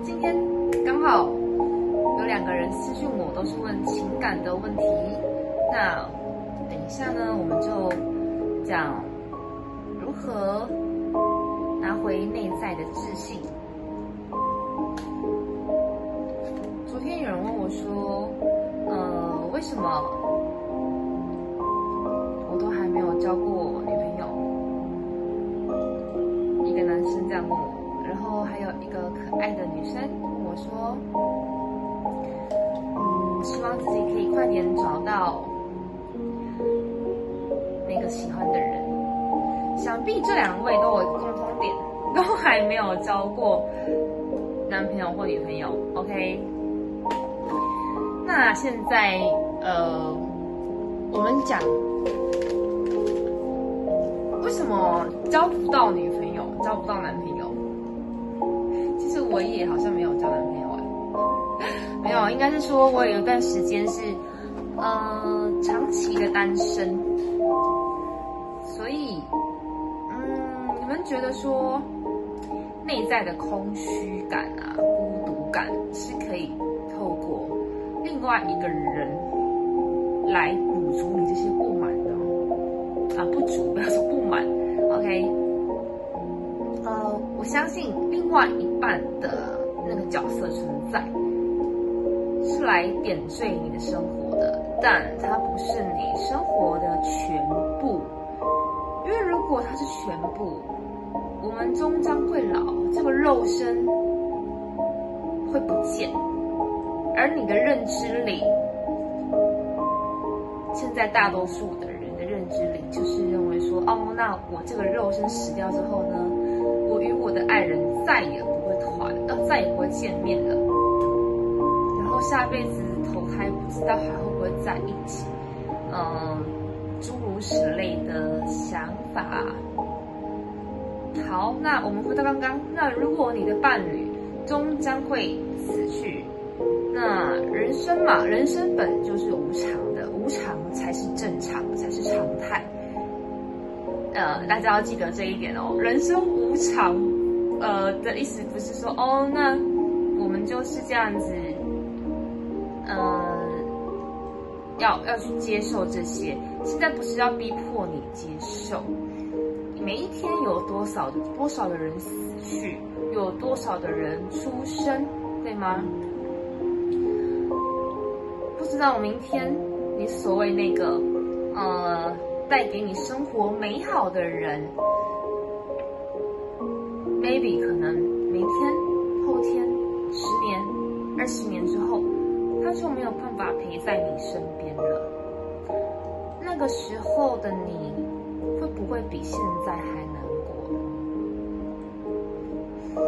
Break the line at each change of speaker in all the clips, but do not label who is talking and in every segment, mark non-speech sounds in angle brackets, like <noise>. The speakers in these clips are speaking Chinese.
今天刚好有两个人私讯我，都是问情感的问题。那等一下呢，我们就讲如何拿回内在的自信。昨天有人问我说，呃，为什么我都还没有交过女朋友？一个男生这样问我。然后还有一个可女生跟我说：“嗯，希望自己可以快点找到那个喜欢的人。想必这两位都有共同点，都还没有交过男朋友或女朋友。OK，那现在呃，我们讲为什么交不到女朋友，交不到男朋友？”其实我也好像没有交男朋友哎，<laughs> 没有，应该是说我有一段时间是，呃，长期的单身，所以，嗯，你们觉得说内在的空虚感啊、孤独感是可以透过另外一个人来补足你这些不满的啊？不足，不要说不满，OK。我相信另外一半的那个角色存在，是来点缀你的生活的，但它不是你生活的全部。因为如果它是全部，我们终将会老，这个肉身会不见，而你的认知里，现在大多数的人的认知里，就是认为说，哦，那我这个肉身死掉之后呢？与我的爱人再也不会团，呃，再也不会见面了。然后下辈子投胎不知道还会不会在一起，嗯，诸如此类的想法。好，那我们回到刚刚，那如果你的伴侣终将会死去，那人生嘛，人生本就是无常的，无常才是正常，才是常态。呃，大家要记得这一点哦。人生无常，呃的意思不是说哦，那我们就是这样子，呃，要要去接受这些。现在不是要逼迫你接受，每一天有多少的多少的人死去，有多少的人出生，对吗？不知道明天你所谓那个，呃。带给你生活美好的人，maybe 可能明天、后天、十年、二十年之后，他就没有办法陪在你身边了。那个时候的你，会不会比现在还难过？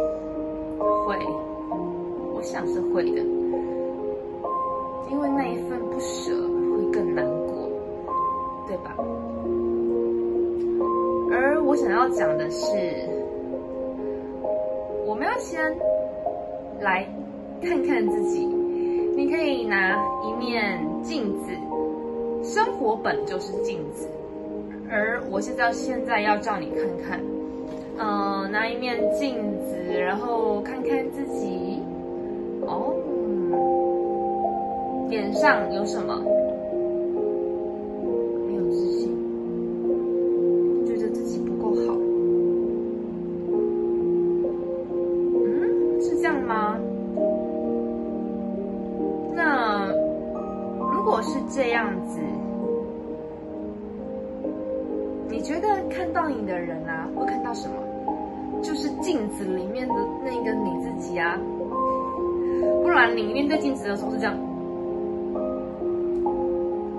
会，我想是会的，因为那一份不舍会更难过，对吧？而我想要讲的是，我们要先来看看自己。你可以拿一面镜子，生活本就是镜子。而我现在现在要叫你看看，嗯，拿一面镜子，然后看看自己。哦，脸上有什么？面对镜子的时候是这样，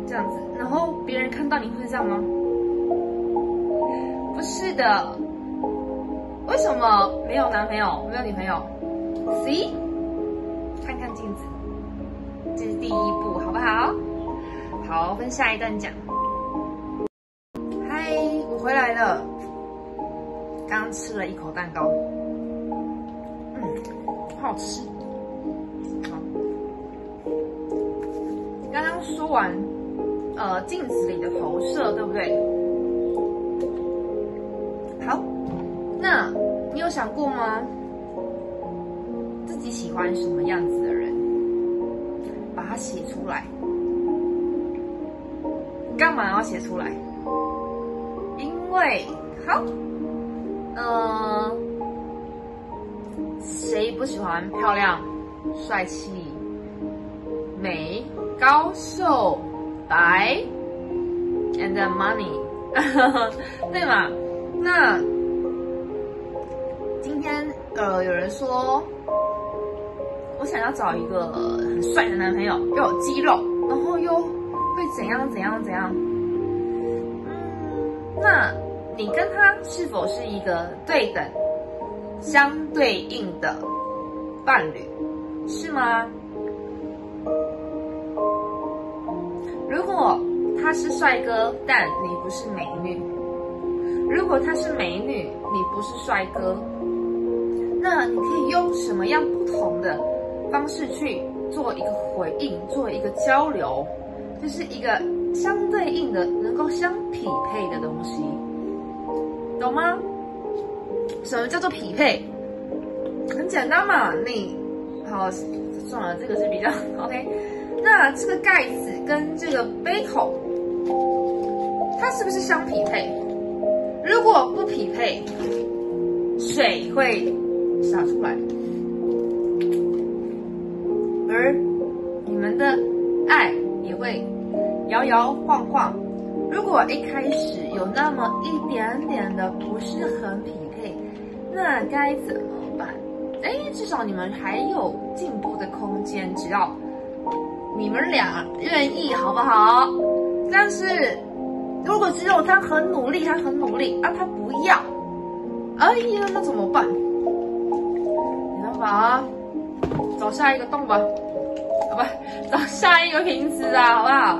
这样子，然后别人看到你会这样吗？不是的。为什么没有男朋友，没有女朋友？See，看看镜子，这是第一步，好不好？好，分下一段讲。嗨，我回来了。刚刚吃了一口蛋糕，嗯，好吃。完，呃，镜子里的投射，对不对？好，那你有想过吗？自己喜欢什么样子的人，把它写出来。干嘛要写出来？因为好，呃，谁不喜欢漂亮、帅气、美、高、瘦、<laughs> 白，and money，对吗？那今天呃，有人说，我想要找一个很帅的男朋友，又有肌肉，然后又会怎样怎样怎样。嗯，那你跟他是否是一个对等、相对应的伴侣，是吗？如果他是帅哥，但你不是美女；如果他是美女，你不是帅哥，那你可以用什么样不同的方式去做一个回应，做一个交流，就是一个相对应的、能够相匹配的东西，懂吗？什么叫做匹配？很简单嘛，你好，算了，这个是比较 OK。那这个盖子跟这个杯口，它是不是相匹配？如果不匹配，水会洒出来，而你们的爱也会摇摇晃晃。如果一开始有那么一点点的不是很匹配，那该怎么办？哎，至少你们还有进步的空间，只要。你们俩愿意好不好？但是如果只有他很努力，他很努力啊，他不要，哎呀，那怎么办？没办法啊，找下一个洞吧，好吧，找下一个瓶子啊，好不好？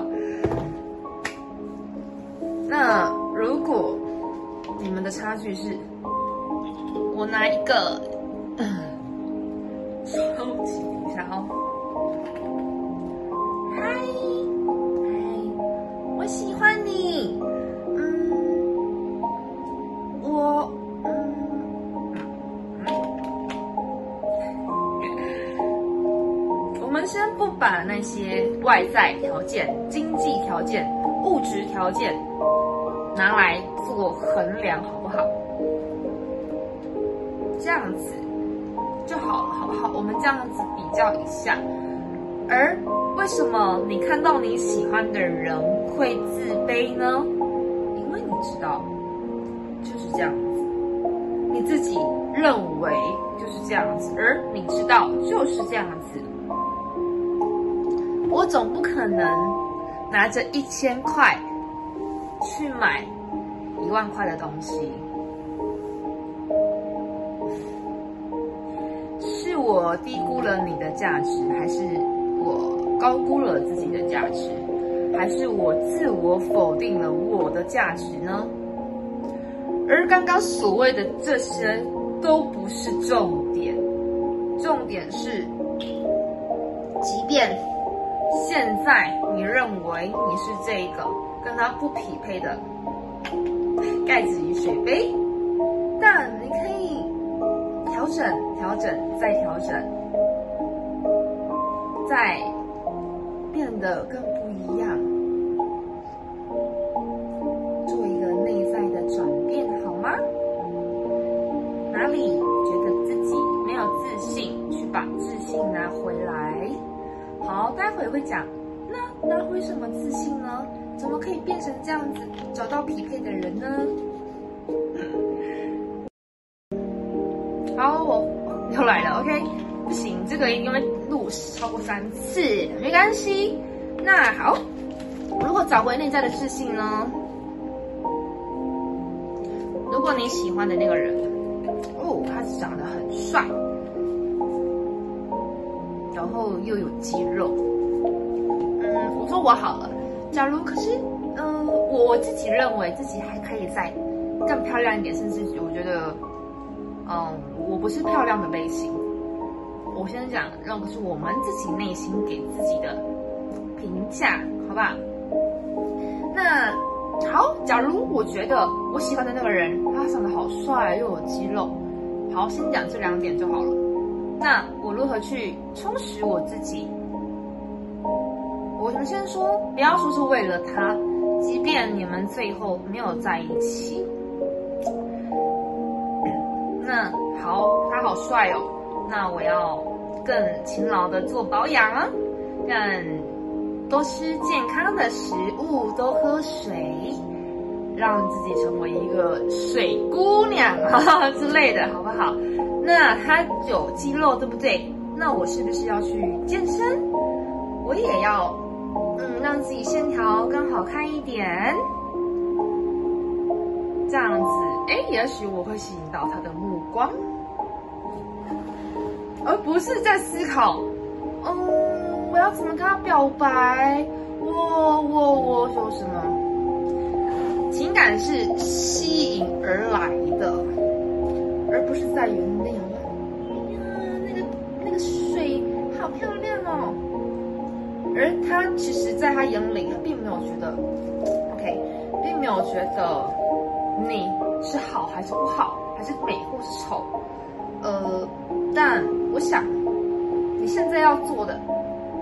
那如果你们的差距是，我拿一个，<coughs> 超级一下哦那些外在条件、经济条件、物质条件拿来做衡量，好不好？这样子就好了，好不好？我们这样子比较一下，而。为什么你看到你喜欢的人会自卑呢？因为你知道就是这样子，你自己认为就是这样子，而你知道就是这样子。我总不可能拿着一千块去买一万块的东西，是我低估了你的价值，还是我？高估了自己的价值，还是我自我否定了我的价值呢？而刚刚所谓的这些都不是重点，重点是，即便现在你认为你是这个跟它不匹配的盖子与水杯，但你可以调整、调整、再调整，再。变得更不好，待会会讲，那那为什么自信呢？怎么可以变成这样子，找到匹配的人呢？<laughs> 好，我又来了，OK。不行，这个因为录超过三次，没关系。那好，如果找回内在的自信呢？如果你喜欢的那个人，哦，他是长得很帅，然后又有肌肉，嗯，我说我好了。假如可是，嗯，我自己认为自己还可以再更漂亮一点，甚至我觉得，嗯，我不是漂亮的类型。我先讲，那个是我们自己内心给自己的评价，好吧？那好，假如我觉得我喜欢的那个人，他长得好帅，又有肌肉，好，先讲这两点就好了。那我如何去充实我自己？我们先说，不要说是为了他，即便你们最后没有在一起，那好，他好帅哦，那我要更勤劳的做保养啊，更多吃健康的食物，多喝水，让自己成为一个水姑娘啊之类的，好不好？那他有肌肉，对不对？那我是不是要去健身？我也要。嗯，让自己线条更好看一点，这样子，哎，也许我会吸引到他的目光，而不是在思考，嗯，我要怎么跟他表白？我我我有什么？情感是吸引而来的，是在原地。哎呀，那个那个水好漂亮哦。而他其实，在他眼里，他并没有觉得，OK，并没有觉得你是好还是不好，还是美或是丑，呃，但我想，你现在要做的，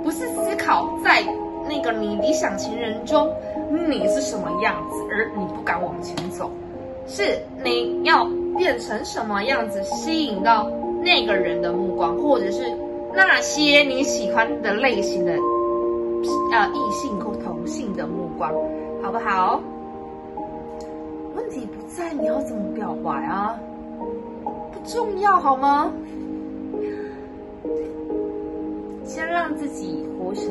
不是思考在那个你理想情人中你是什么样子，而你不敢往前走，是你要变成什么样子，吸引到那个人的目光，或者是那些你喜欢的类型的。呃，异性或同性的目光，好不好？问题不在你要怎么表白啊，不重要好吗？先让自己活成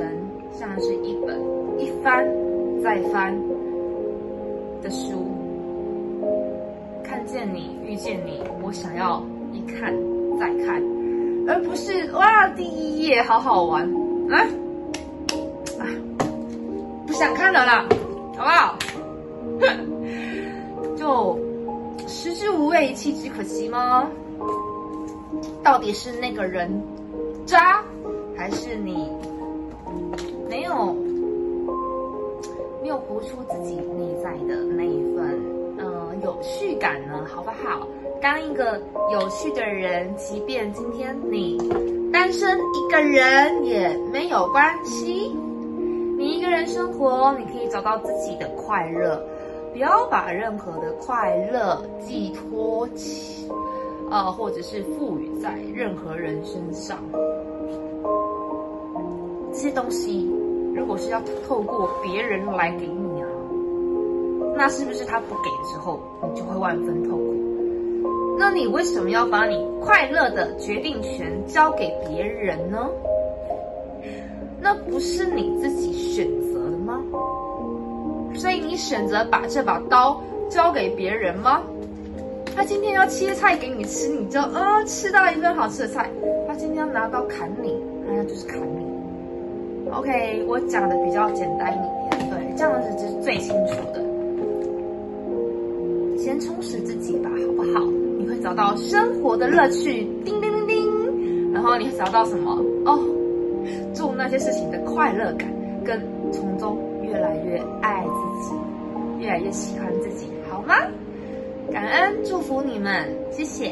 像是一本一翻再翻的书，见你，遇见你，我想要一看再看，而不是哇，第一页好好玩啊！啊，不想看了啦，好不好？哼 <laughs> 就食之无味，弃之可惜吗？到底是那个人渣，还是你没有没有活出自己内在的那一份有趣感呢？好不好？当一个有趣的人，即便今天你单身一个人也没有关系。你一个人生活，你可以找到自己的快乐，不要把任何的快乐寄托起，呃，或者是赋予在任何人身上。这些东西，如果是要透过别人来给你，那是不是他不给的时候，你就会万分痛苦？那你为什么要把你快乐的决定权交给别人呢？那不是你自己选择的吗？所以你选择把这把刀交给别人吗？他今天要切菜给你吃，你就啊吃到一份好吃的菜。他今天要拿刀砍你，那就是砍你。OK，我讲的比较简单一点，对，这样子就是最轻充实自己吧，好不好？你会找到生活的乐趣，叮叮叮叮。然后你会找到什么？哦。做那些事情的快乐感，跟从中越来越爱自己，越来越喜欢自己，好吗？感恩祝福你们，谢谢。